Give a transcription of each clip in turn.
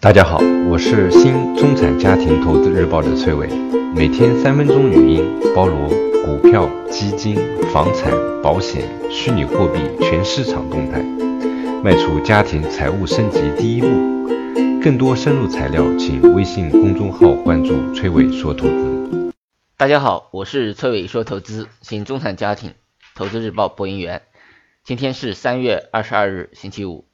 大家好，我是新中产家庭投资日报的崔伟，每天三分钟语音，包罗股票、基金、房产、保险、虚拟货币全市场动态，迈出家庭财务升级第一步。更多深入材料，请微信公众号关注崔伟说投资。大家好，我是崔伟说投资新中产家庭投资日报播音员。今天是三月二十二日，星期五。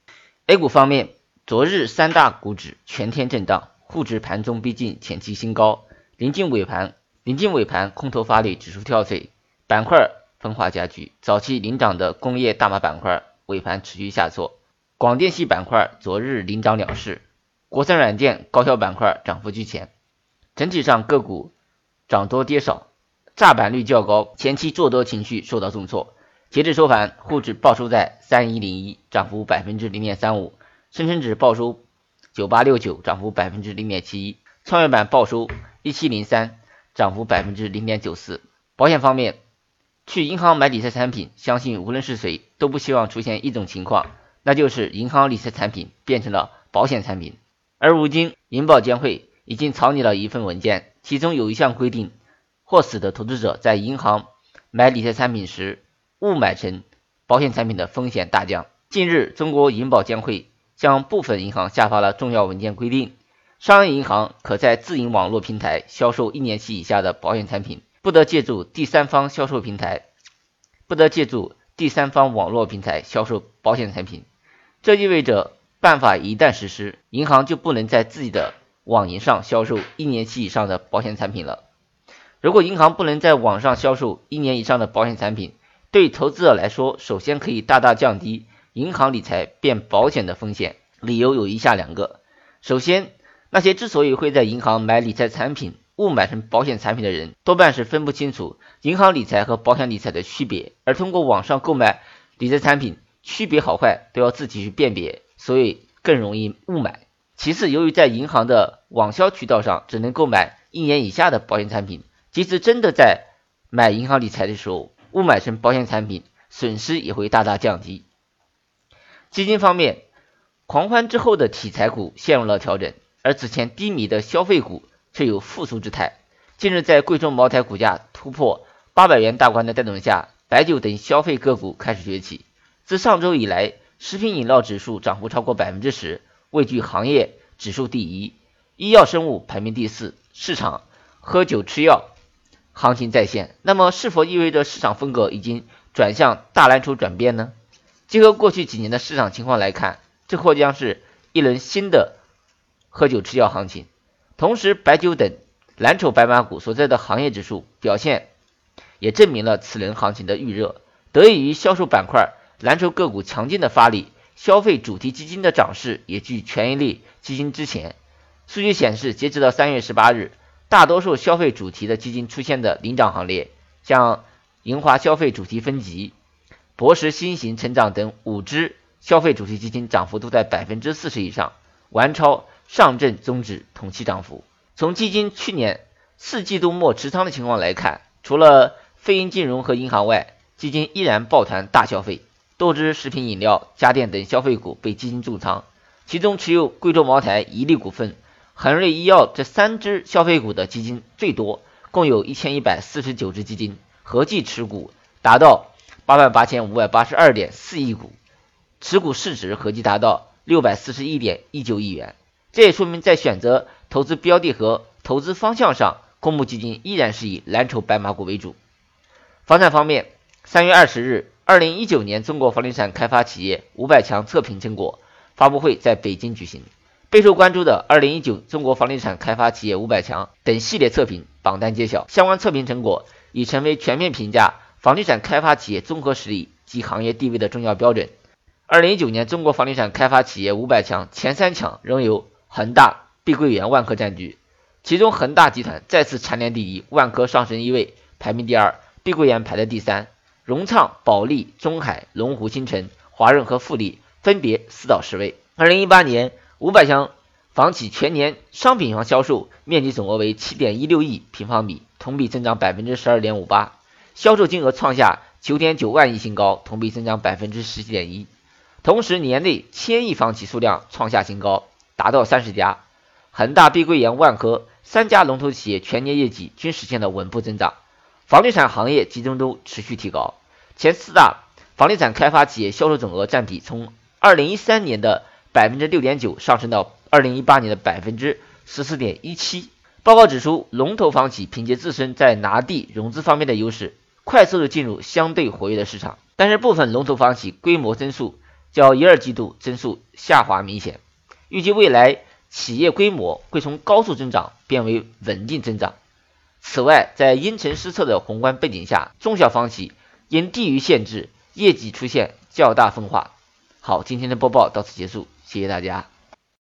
A 股方面。昨日三大股指全天震荡，沪指盘中逼近前期新高，临近尾盘，临近尾盘空头发力，指数跳水，板块分化加剧。早期领涨的工业大麻板块尾盘持续下挫，广电系板块昨日领涨两市，国产软件、高效板块涨幅居前。整体上个股涨多跌少，炸板率较高，前期做多情绪受到重挫。截至收盘，沪指报收在三一零一，涨幅百分之零点三五。深成指报收九八六九，涨幅百分之零点七一；创业板报收一七零三，涨幅百分之零点九四。保险方面，去银行买理财产品，相信无论是谁都不希望出现一种情况，那就是银行理财产品变成了保险产品。而如今，银保监会已经草拟了一份文件，其中有一项规定，或使得投资者在银行买理财产品时误买成保险产品的风险大降。近日，中国银保监会。向部分银行下发了重要文件，规定商业银行可在自营网络平台销售一年期以下的保险产品，不得借助第三方销售平台，不得借助第三方网络平台销售保险产品。这意味着，办法一旦实施，银行就不能在自己的网银上销售一年期以上的保险产品了。如果银行不能在网上销售一年以上的保险产品，对投资者来说，首先可以大大降低。银行理财变保险的风险，理由有以下两个：首先，那些之所以会在银行买理财产品误买成保险产品的人，多半是分不清楚银行理财和保险理财的区别，而通过网上购买理财产品，区别好坏都要自己去辨别，所以更容易误买。其次，由于在银行的网销渠道上只能购买一年以下的保险产品，即使真的在买银行理财的时候误买成保险产品，损失也会大大降低。基金方面，狂欢之后的题材股陷入了调整，而此前低迷的消费股却有复苏之态。近日，在贵州茅台股价突破八百元大关的带动下，白酒等消费个股开始崛起。自上周以来，食品饮料指数涨幅超过百分之十，位居行业指数第一；医药生物排名第四。市场喝酒吃药行情再现，那么是否意味着市场风格已经转向大蓝筹转变呢？结合过去几年的市场情况来看，这或将是一轮新的喝酒吃药行情。同时，白酒等蓝筹白马股所在的行业指数表现也证明了此轮行情的预热。得益于销售板块蓝筹个股强劲的发力，消费主题基金的涨势也居权益类基金之前。数据显示，截止到三月十八日，大多数消费主题的基金出现的领涨行列，像银华消费主题分级。博时新型成长等五只消费主题基金涨幅都在百分之四十以上，完超上证综指同期涨幅。从基金去年四季度末持仓的情况来看，除了非银金融和银行外，基金依然抱团大消费，多只食品饮料、家电等消费股被基金重仓，其中持有贵州茅台、伊利股份、恒瑞医药这三只消费股的基金最多，共有一千一百四十九只基金，合计持股达到。八万八千五百八十二点四亿股，持股市值合计达到六百四十一点一九亿元。这也说明，在选择投资标的和投资方向上，公募基金依然是以蓝筹白马股为主。房产方面，三月二十日，二零一九年中国房地产开发企业五百强测评成果发布会在北京举行。备受关注的二零一九中国房地产开发企业五百强等系列测评榜单揭晓，相关测评成果已成为全面评价。房地产开发企业综合实力及行业地位的重要标准。二零一九年中国房地产开发企业五百强前三强仍由恒大、碧桂园、万科占据，其中恒大集团再次蝉联第一，万科上升一位，排名第二，碧桂园排在第三，融创、保利、中海、龙湖新城、华润和富力分别四到十位。二零一八年五百强房企全年商品房销售面积总额为七点一六亿平方米，同比增长百分之十二点五八。销售金额创下九点九万亿新高，同比增长百分之十七点一。同时，年内千亿房企数量创下新高，达到三十家。恒大、碧桂园、万科三家龙头企业全年业绩均实现了稳步增长，房地产行业集中度持续提高。前四大房地产开发企业销售总额占比从二零一三年的百分之六点九上升到二零一八年的百分之十四点一七。报告指出，龙头房企凭借自身在拿地、融资方面的优势，快速的进入相对活跃的市场。但是部分龙头房企规模增速较一二季度增速下滑明显，预计未来。企业规模会从高速增长变为稳定增长。此外，在因城施策的宏观背景下，中小房企因地域限制，业绩出现较大分化。好，今天的播报到此结束，谢谢大家。